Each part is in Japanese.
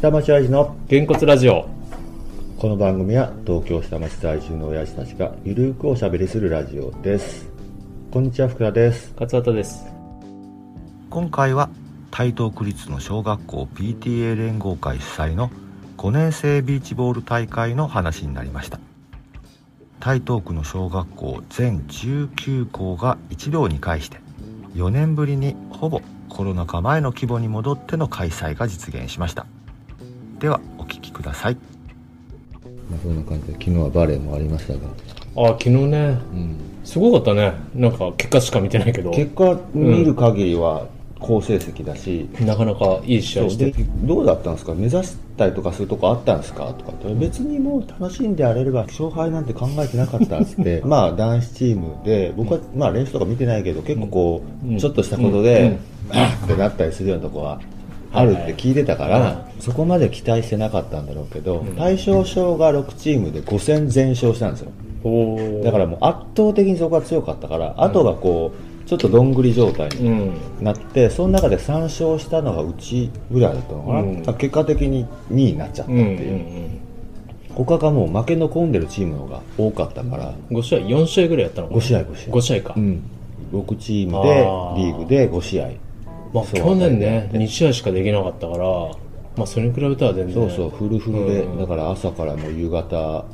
下町親父のげんこつラジオ。この番組は東京下町在住の親父たちがゆるくおしゃべりするラジオです。こんにちは福田です。勝畑です。今回は台東区立の小学校 PTA 連合会主催の5年生ビーチボール大会の話になりました。台東区の小学校全19校が一堂に会して4年ぶりにほぼコロナ禍前の規模に戻っての開催が実現しましたではお聞きください。まあ、そんな感じで昨日はバレーもありましたが、あ昨日ね。うん、すごかったね。なんか結果しか見てないけど。結果見る限りは好成績だし、なかなかいい試合して。でどうだったんですか？目指したりとかするとこあったんですか？とか別にもう楽しんでやれれば勝敗なんて考えてなかったっつって。まあ男子チームで僕はまあ練習とか見てないけど結構こう、うん。ちょっとしたことで、うん。あーってなったりするようなとこはあるって聞いてたから、はい。はいそこまで期待してなかったんだろうけど、ん。大正賞が6チームで5戦全勝したんですよ。おー。だからもう圧倒的にそこが強かったから、あとがこうちょっとどんぐり状態にうん。なってその中で3勝したのがうちぐらいだったのかな、うん。結果的に2位になっちゃったう。んうんっていう、他がもう負け残んでるチームの方が多かったから、うん5試合4試合ぐらいやったのかな。5試合5試合。5試合か、うん、6チームでリーグで5試合まあ去年ねそう2試合しかできなかったからまあそれに比べたら全然。そうそうフルフルで、うん。だから朝からもう夕方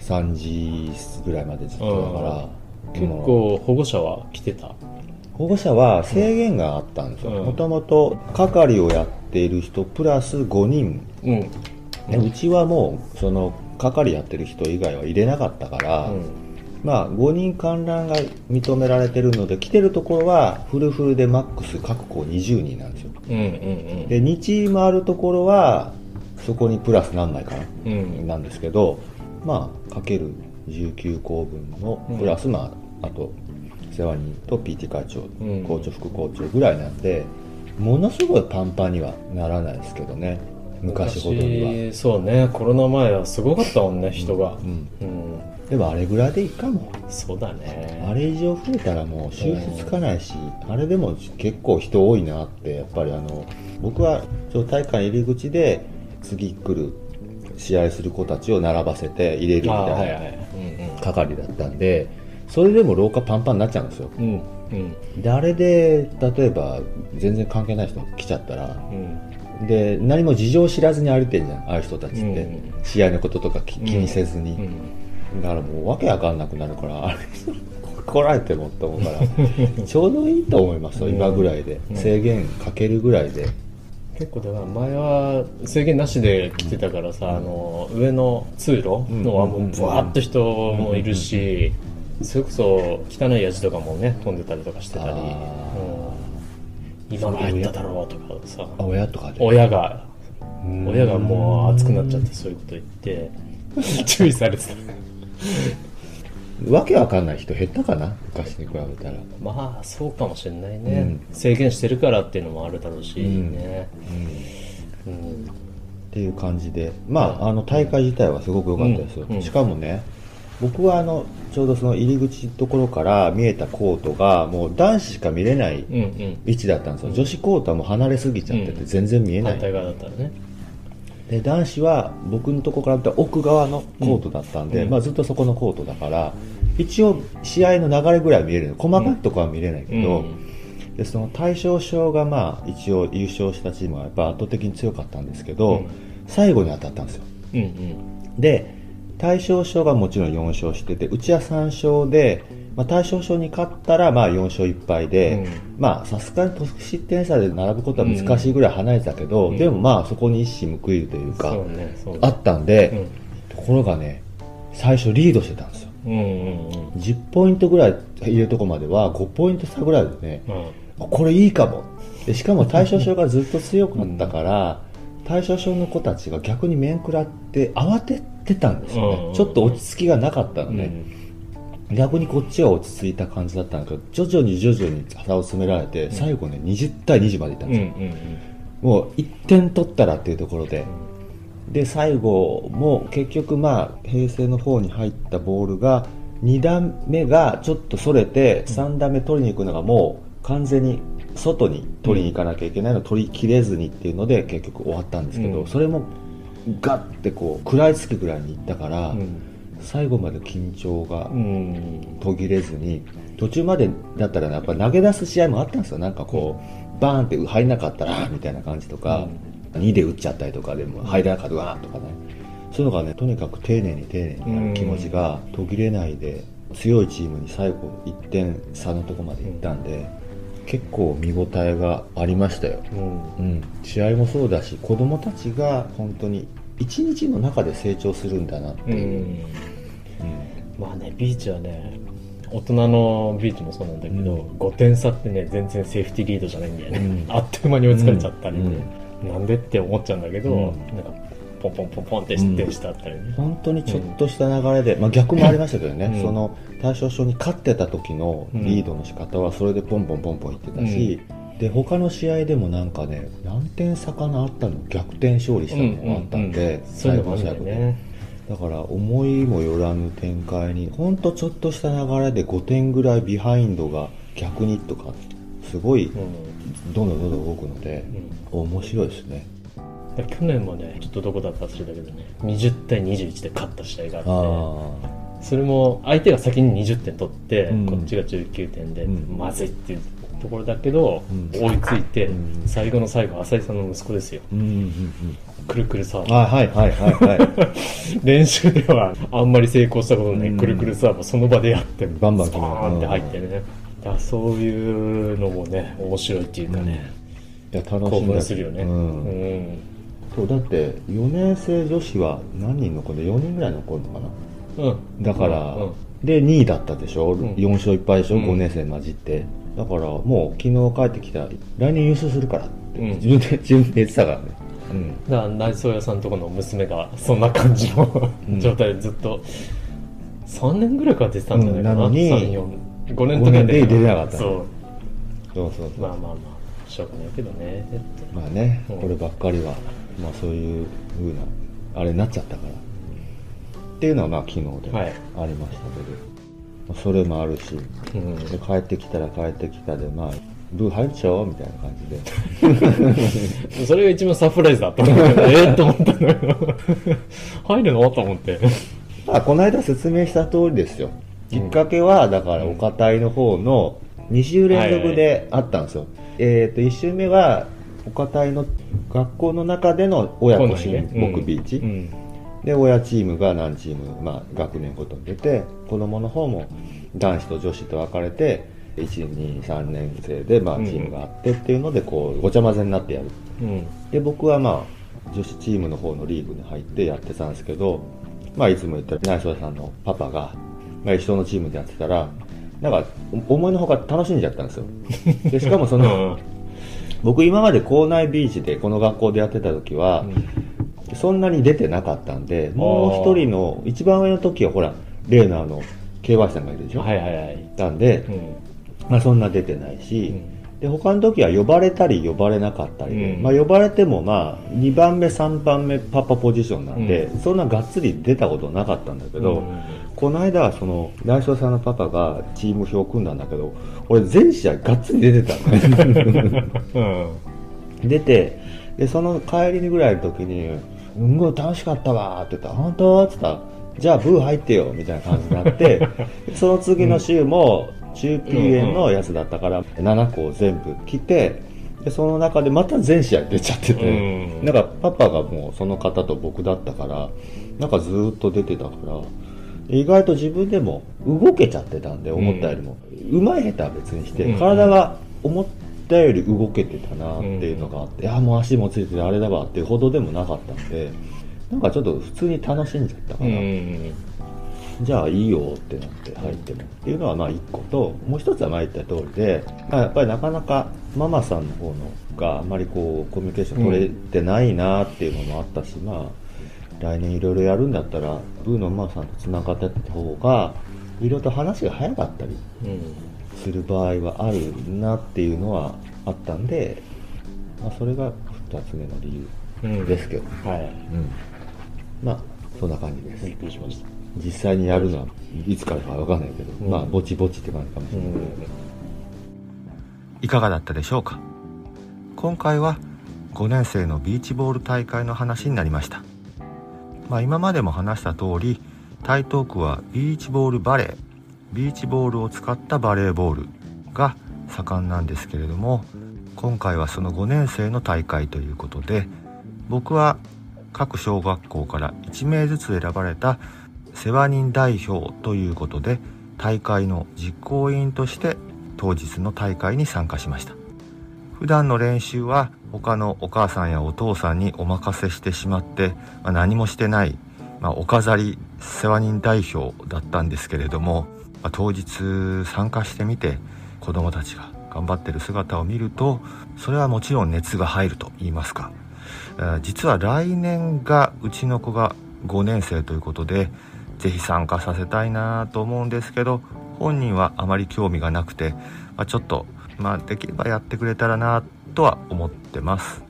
3時ぐらいまでずっとだから、結構保護者は来てた？保護者は制限があったんですよ。うん。もともと係をやっている人プラス5人。うん。でうちはもうその係やってる人以外は入れなかったから、うんまあ5人観覧が認められてるので来てるところはフルフルでマックス各校20人なんですよ。うんうんで2チームあるところはそこにプラス何枚かな、うん。うんなんですけどまあかける19校分のプラス、まああと世話人と PT 会長、うん。校長副校長ぐらいなんでものすごいパンパンにはならないですけどね昔ほどには、昔そうねコロナ前はすごかったもんね人が。うん、うんでもあれぐらいでいいかも。そうだね。あれ以上増えたらもう収拾つかないし、あれでも結構人多いなってやっぱりあの僕はちょ大会入り口で次来る試合する子たちを並ばせて入れるみたはいな係だったんでそれでも廊下パンパンになっちゃうんですよ。うんうんうん。であれで例えば全然関係ない人が来ちゃったらうん。で何も事情知らずに歩いてんじゃんああいう人たちって、うん。試合のこととか気気にせずに、うんだからもうわけわかんなくなるからあれ来られてもって思うからちょうどいいと思いますよ今ぐらいで、うん。制限かけるぐらいで。結構だから前は制限なしで来てたからさ、あの上の通路のはもうブワーッと人もいるし、それこそ汚いやじとかもね飛んでたりとかしてたり、あうん。今の入っただろうとかさ。あ親とかで。親が。うん。親がもう熱くなっちゃってそういうこと言って注意されてた わけわかんない人減ったかな？昔に比べたら。まあそうかもしれないね、うん。制限してるからっていうのもあるだろうしん。ね、うん。っていう感じで。まああの大会自体はすごく良かったですよ、うん。うん。しかもね僕はあのちょうどその入り口のところから見えたコートがもう男子しか見れないうんうん。位置だったんですよ、女子コートはもう離れすぎちゃってて全然見えない、反対側だったらねで男子は僕のところから見た奥側のコートだったんで、うん。まあ、ずっとそこのコートだから一応試合の流れぐらいは見える。の細かいところは見れないけど、でその大正賞がまあ一応優勝したチームはやっぱ圧倒的に強かったんですけど、うん。最後に当たったんですよ。うんうん。で大正賞がもちろん4勝しててうちは3勝で、まあ、大正賞に勝ったらまあ4勝1敗で、まあさすがに得失点差で並ぶことは難しいぐらい離れてたけど、うん。でもまあそこに一矢報いるというか、そうあったんで、うん。ところがね最初リードしてたんですよ。うんうんうん。10ポイントぐらい入れるとこまでは5ポイント差ぐらいでねうん。これいいかも。でしかも大正賞がずっと強かったから、大正賞の子たちが逆に面食らって慌ててたんですよね、うんちょっと落ち着きがなかったのうんね、逆にこっちは落ち着いた感じだったんだけど徐々に徐々に差を詰められて、最後ね20対20までいったんうんうですよ、ん。もう1点取ったらっていうところで、で最後も結局まあ平成の方に入ったボールが2段目がちょっとそれて3段目取りに行くのがもう完全に外に取りに行かなきゃいけないのを取りきれずにっていうので結局終わったんですけど、うん。それもガッてこう食らいつくぐらいに行ったから、うん最後まで緊張がうん。途切れずに途中までだったらねやっぱ投げ出す試合もあったんですよ。なんかこうバーンって入んなかったらみたいな感じとか、2で打っちゃったりとかでも入らなかったわーとかね。そういうのがねとにかく丁寧に丁寧にやる気持ちが途切れないで強いチームに最後1点差のとこまで行ったんで、結構見応えがありましたよ、うん。うん、試合もそうだし子供たちが本当に一日の中で成長するんだなってういう、んまあねビーチはね大人のビーチもそうなんだけど、うん。5点差ってね全然セーフティーリードじゃないんだよね、うん。あっという間に追いつかれちゃったりうん。ね、なんでって思っちゃうんだけど、うん。なんかポンポンポンポンって失点してあったりね、本当にちょっとした流れで、まあ、逆もありましたけどね、うん。その大将賞に勝ってた時のリードの仕方はそれでポンポンポンポンいってたし、で他の試合でもなんかね何点差かなあったの逆転勝利したのもあったんで、うん。そうん。最後の最後で。ねだから思いもよらぬ展開に本当ちょっとした流れで5点ぐらいビハインドが逆にとかすごいうん。どんどんどんどん動くので、面白いですね。で去年もねちょっとどこだったか忘れたけどね20対21で勝った試合があってあそれも相手が先に20点取って、うん。こっちが19点で、うん。まずいっていうところだけど、うん。追いついて、うん。最後の最後浅井さんの息子ですよ。あうんうんうんくるくるサーブあはいはいはいはい 練習ではあんまり成功したことない、うん。くるくるサーブをその場でやってバンバン決めるバーンって入ってね、だからそういうのもね面白いっていうかね、いや楽し興奮するよね、ううん。んそうだって4年生女子は何人残る？の4人ぐらい残るのかな？うん。だから、うんで2位だったでしょ、ん。4勝1敗でしょ、うん。5年生混じって。だからもう昨日帰ってきたら来年優勝するからって、うん。自分で自分で言ってたからね。うんだ内装屋さんとこの娘がそんな感じの、うん。状態でずっと3年ぐらいから出てたんじゃないかな,、うん。なのに34 5年とかで出れなかったそう。そうそうまあまあまあしょうがないけどね。まあね、うん。こればっかりは、まあそういう風な、あれになっちゃったから。っていうのはまあ昨日ではい。ありましたけど、まあそれもあるし、うん。で帰ってきたら帰ってきたで、まあ、ブー入っちゃおうみたいな感じで。それが一番サプライズだったええと思ったのよ。入るの？と思って。まあこの間説明した通りですよ。きっかけは、だから、お堅いの方の2週連続であったんですよ。えっ、と、1週目は、お堅いの学校の中での親子親睦ビーチ。うん。で親チームが何チーム、まあ、学年ごとに出て子供の方も男子と女子と分かれて123年生で、まあ、うんチームがあってっていうのでこうごちゃ混ぜになってやる。うん。で僕はまあ女子チームの方のリーグに入ってやってたんですけど、まあ、いつも言ったら内緒さんのパパが、まあ、一緒のチームでやってたらなんか思いのほか楽しんじゃったんですよ。でしかもその、僕今まで校内ビーチでこの学校でやってた時は、そんなに出てなかったんで、もう一人の、一番上の時はほら、例のあの、KY さんがいるでしょ、はいはいはい。なんで、うんまあそんな出てないし、うん。で、他の時は呼ばれたり呼ばれなかったりで、うん。まあ呼ばれてもまあ、2番目、3番目パパポジションなんで、うそんながっつり出たことなかったんだけど、うん。この間はその、内緒さんのパパがチーム表を組んだんだけど、俺全試合がっつり出てたのね。うん。出てでその帰りにぐらいの時に「すんごい楽しかったわ」って言ったら「本当?」って言ったら「じゃあブー入ってよ」みたいな感じになって その次の週も中 PN のやつだったから7個を全部来てでその中でまた全試合出ちゃってて、うん。なんかパパがもうその方と僕だったからなんかずーっと出てたから意外と自分でも動けちゃってたんで思ったよりも、うまい下手は別にして、うん。体が思ったより動けてたなっていうのがあって、いやもう足もついててあれだわっていうほどでもなかったんでなんかちょっと普通に楽しんじゃったかうら、んじゃあいいよってなって入ってもっていうのはまあ一個ともう一つは前言った通りで、まあ、やっぱりなかなかママさんの方のがあんまりこうコミュニケーション取れてないなっていうのもあったし、まあ来年いろいろやるんだったらブーのママさんとつながってった方がいろいろと話が早かったりうんする場合はあるなっていうのはあったんで、まあ、それが2つ目の理うん由ですけど、はい。うん。まあそんな感じです。びっくりしました実際にやるのはいつからかわかんないけど、うん。まあぼちぼちって感じかもしうれない、ん。いかがだったでしょうか？今回は5年生のビーチボール大会の話になりました、まあ、今までも話した通り台東区はビーチボールバレービーチボールを使ったバレーボールが盛んなんですけれども今回はその5年生の大会ということで僕は各小学校から1名ずつ選ばれた世話人代表ということで大会の実行委員として当日の大会に参加しました。普段の練習は他のお母さんやお父さんにお任せしてしまって、まあ、何もしてない、まあ、お飾り世話人代表だったんですけれども、まあ、当日参加してみて子供たちが頑張ってる姿を見るとそれはもちろん熱が入ると言いますか。実は来年がうちの子が5年生ということで是非参加させたいなと思うんですけど本人はあまり興味がなくて、まあ、ちょっと、まあ、できればやってくれたらなとは思ってます。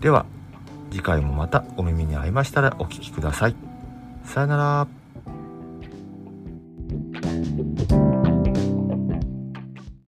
では次回もまたお耳に合いましたらお聴きください。さよなら。